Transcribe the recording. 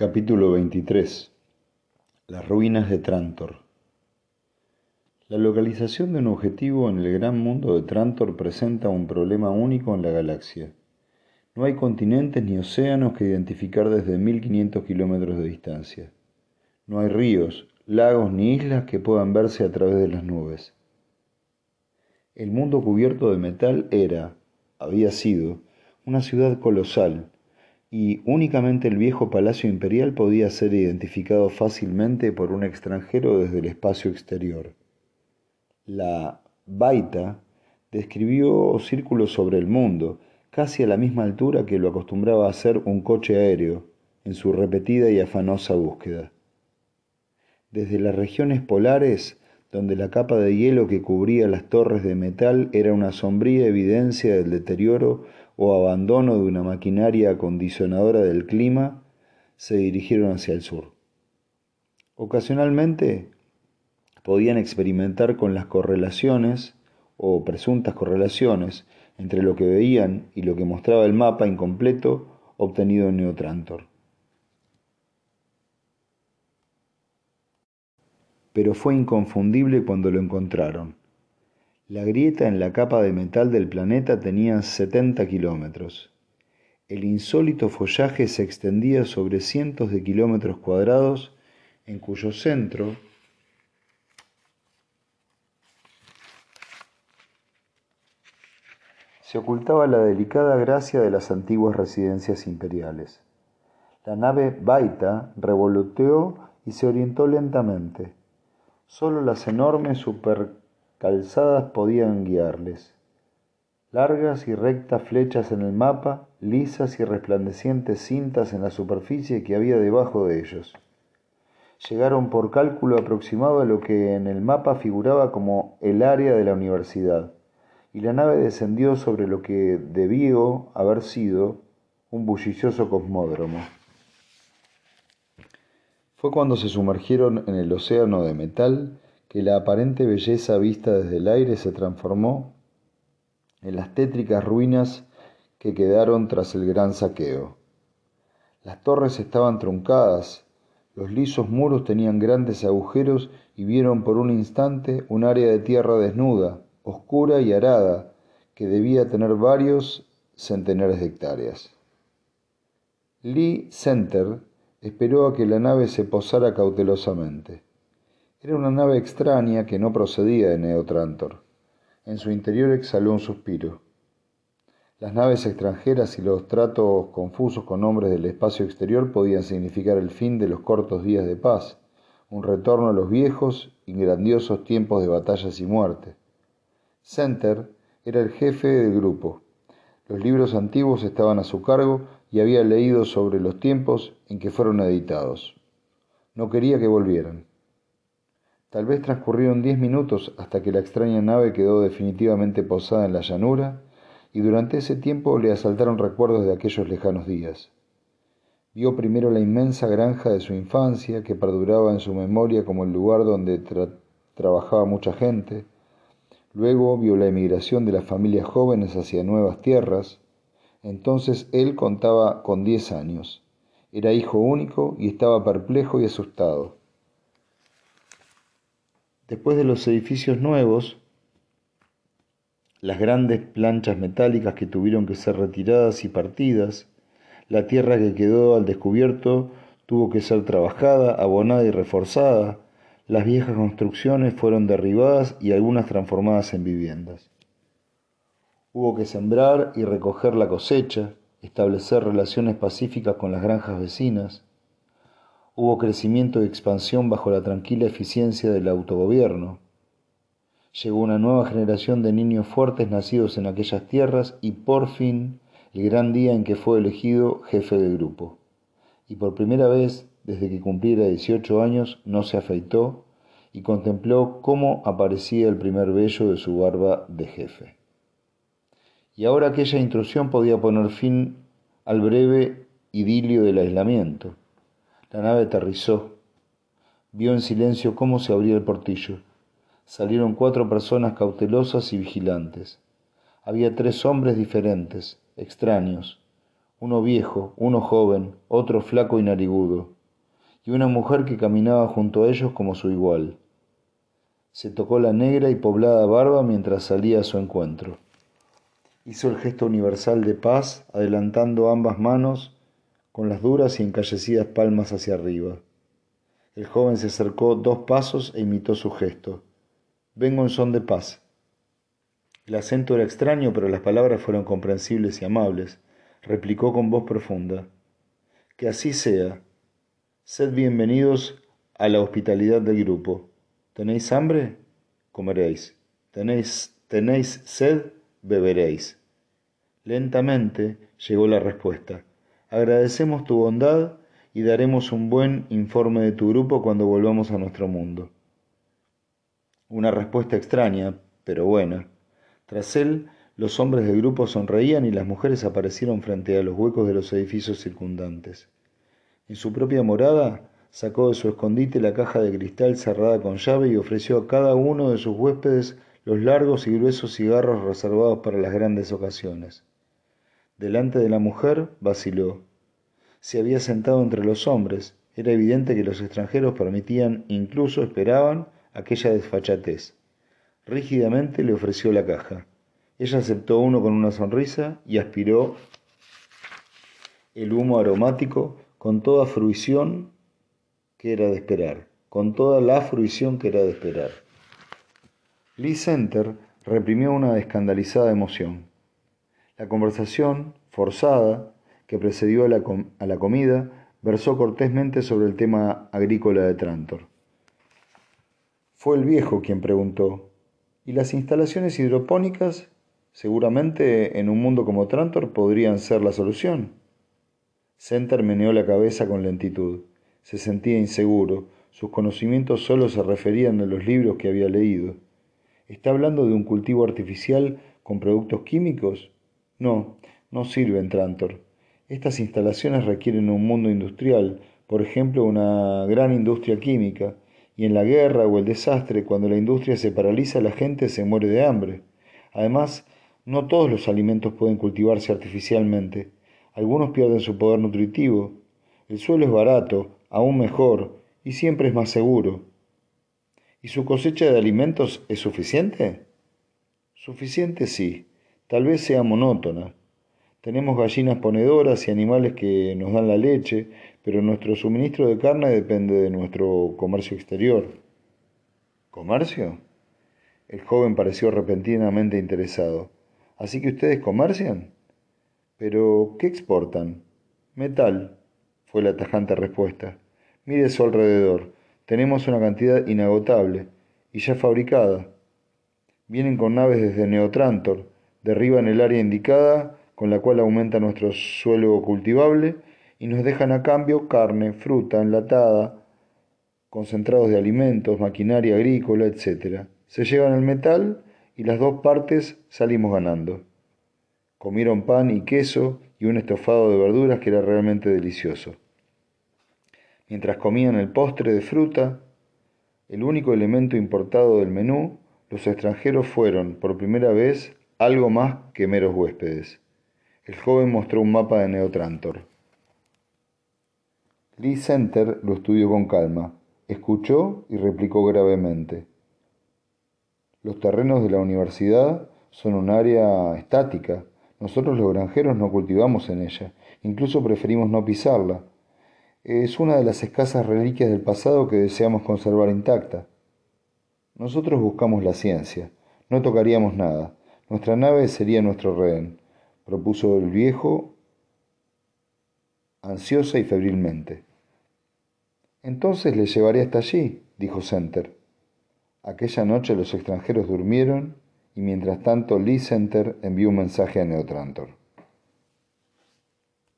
Capítulo 23 Las ruinas de Trantor La localización de un objetivo en el gran mundo de Trantor presenta un problema único en la galaxia. No hay continentes ni océanos que identificar desde 1500 kilómetros de distancia. No hay ríos, lagos ni islas que puedan verse a través de las nubes. El mundo cubierto de metal era, había sido, una ciudad colosal, y únicamente el viejo palacio imperial podía ser identificado fácilmente por un extranjero desde el espacio exterior. La Baita describió círculos sobre el mundo, casi a la misma altura que lo acostumbraba a hacer un coche aéreo, en su repetida y afanosa búsqueda. Desde las regiones polares, donde la capa de hielo que cubría las torres de metal era una sombría evidencia del deterioro o abandono de una maquinaria acondicionadora del clima, se dirigieron hacia el sur. Ocasionalmente podían experimentar con las correlaciones o presuntas correlaciones entre lo que veían y lo que mostraba el mapa incompleto obtenido en Neotrantor. Pero fue inconfundible cuando lo encontraron. La grieta en la capa de metal del planeta tenía 70 kilómetros. El insólito follaje se extendía sobre cientos de kilómetros cuadrados, en cuyo centro se ocultaba la delicada gracia de las antiguas residencias imperiales. La nave Baita revoloteó y se orientó lentamente. Solo las enormes super calzadas podían guiarles. Largas y rectas flechas en el mapa, lisas y resplandecientes cintas en la superficie que había debajo de ellos. Llegaron por cálculo aproximado a lo que en el mapa figuraba como el área de la universidad, y la nave descendió sobre lo que debió haber sido un bullicioso cosmódromo. Fue cuando se sumergieron en el océano de metal que la aparente belleza vista desde el aire se transformó en las tétricas ruinas que quedaron tras el gran saqueo. Las torres estaban truncadas, los lisos muros tenían grandes agujeros y vieron por un instante un área de tierra desnuda, oscura y arada, que debía tener varios centenares de hectáreas. Lee Center esperó a que la nave se posara cautelosamente. Era una nave extraña que no procedía de Neotrantor. En su interior exhaló un suspiro. Las naves extranjeras y los tratos confusos con hombres del espacio exterior podían significar el fin de los cortos días de paz, un retorno a los viejos y grandiosos tiempos de batallas y muerte. Center era el jefe del grupo. Los libros antiguos estaban a su cargo y había leído sobre los tiempos en que fueron editados. No quería que volvieran. Tal vez transcurrieron diez minutos hasta que la extraña nave quedó definitivamente posada en la llanura, y durante ese tiempo le asaltaron recuerdos de aquellos lejanos días. Vio primero la inmensa granja de su infancia, que perduraba en su memoria como el lugar donde trabajaba mucha gente. Luego vio la emigración de las familias jóvenes hacia nuevas tierras. Entonces él contaba con diez años. Era hijo único y estaba perplejo y asustado. Después de los edificios nuevos, las grandes planchas metálicas que tuvieron que ser retiradas y partidas, la tierra que quedó al descubierto tuvo que ser trabajada, abonada y reforzada, las viejas construcciones fueron derribadas y algunas transformadas en viviendas. Hubo que sembrar y recoger la cosecha, establecer relaciones pacíficas con las granjas vecinas, Hubo crecimiento y expansión bajo la tranquila eficiencia del autogobierno. Llegó una nueva generación de niños fuertes nacidos en aquellas tierras y por fin el gran día en que fue elegido jefe del grupo. Y por primera vez, desde que cumpliera 18 años, no se afeitó y contempló cómo aparecía el primer vello de su barba de jefe. Y ahora aquella intrusión podía poner fin al breve idilio del aislamiento. La nave aterrizó. Vio en silencio cómo se abría el portillo. Salieron cuatro personas cautelosas y vigilantes. Había tres hombres diferentes, extraños. uno viejo, uno joven, otro flaco y narigudo, y una mujer que caminaba junto a ellos como su igual. Se tocó la negra y poblada barba mientras salía a su encuentro. Hizo el gesto universal de paz, adelantando ambas manos con las duras y encallecidas palmas hacia arriba. El joven se acercó dos pasos e imitó su gesto. Vengo en son de paz. El acento era extraño, pero las palabras fueron comprensibles y amables replicó con voz profunda. Que así sea. Sed bienvenidos a la hospitalidad del grupo. ¿Tenéis hambre? Comeréis. ¿Tenéis, tenéis sed? Beberéis. Lentamente llegó la respuesta. Agradecemos tu bondad y daremos un buen informe de tu grupo cuando volvamos a nuestro mundo. Una respuesta extraña, pero buena. Tras él, los hombres del grupo sonreían y las mujeres aparecieron frente a los huecos de los edificios circundantes. En su propia morada, sacó de su escondite la caja de cristal cerrada con llave y ofreció a cada uno de sus huéspedes los largos y gruesos cigarros reservados para las grandes ocasiones. Delante de la mujer vaciló. Se había sentado entre los hombres. Era evidente que los extranjeros permitían, incluso esperaban, aquella desfachatez. Rígidamente le ofreció la caja. Ella aceptó uno con una sonrisa y aspiró el humo aromático con toda fruición que era de esperar, con toda la fruición que era de esperar. Lee Center reprimió una escandalizada emoción. La conversación, forzada, que precedió a la, a la comida, versó cortésmente sobre el tema agrícola de Trantor. Fue el viejo quien preguntó, ¿y las instalaciones hidropónicas Seguramente en un mundo como Trantor podrían ser la solución. Center meneó la cabeza con lentitud. Se sentía inseguro. Sus conocimientos solo se referían a los libros que había leído. ¿Está hablando de un cultivo artificial con productos químicos? No, no sirve en Trantor. Estas instalaciones requieren un mundo industrial, por ejemplo, una gran industria química, y en la guerra o el desastre, cuando la industria se paraliza, la gente se muere de hambre. Además, no todos los alimentos pueden cultivarse artificialmente. Algunos pierden su poder nutritivo. El suelo es barato, aún mejor, y siempre es más seguro. ¿Y su cosecha de alimentos es suficiente? Suficiente sí, tal vez sea monótona. Tenemos gallinas ponedoras y animales que nos dan la leche, pero nuestro suministro de carne depende de nuestro comercio exterior. ¿Comercio? El joven pareció repentinamente interesado. Así que ustedes comercian. Pero, ¿qué exportan? Metal, fue la tajante respuesta. Mire su alrededor. Tenemos una cantidad inagotable y ya fabricada. Vienen con naves desde Neotrantor, derriban el área indicada, con la cual aumenta nuestro suelo cultivable, y nos dejan a cambio carne, fruta, enlatada, concentrados de alimentos, maquinaria agrícola, etc. Se llevan el metal y las dos partes salimos ganando. Comieron pan y queso y un estofado de verduras que era realmente delicioso. Mientras comían el postre de fruta, el único elemento importado del menú, los extranjeros fueron, por primera vez, algo más que meros huéspedes. El joven mostró un mapa de Neotrantor. Lee Center lo estudió con calma, escuchó y replicó gravemente. Los terrenos de la universidad son un área estática. Nosotros los granjeros no cultivamos en ella, incluso preferimos no pisarla. Es una de las escasas reliquias del pasado que deseamos conservar intacta. Nosotros buscamos la ciencia, no tocaríamos nada. Nuestra nave sería nuestro rehén, propuso el viejo ansiosa y febrilmente. Entonces le llevaré hasta allí, dijo Center. Aquella noche los extranjeros durmieron y mientras tanto Lee Center envió un mensaje a Neotrantor.